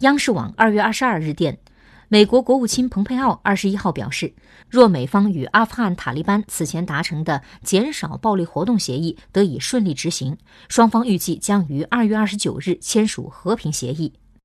央视网二月二十二日电，美国国务卿蓬佩奥二十一号表示，若美方与阿富汗塔利班此前达成的减少暴力活动协议得以顺利执行，双方预计将于二月二十九日签署和平协议。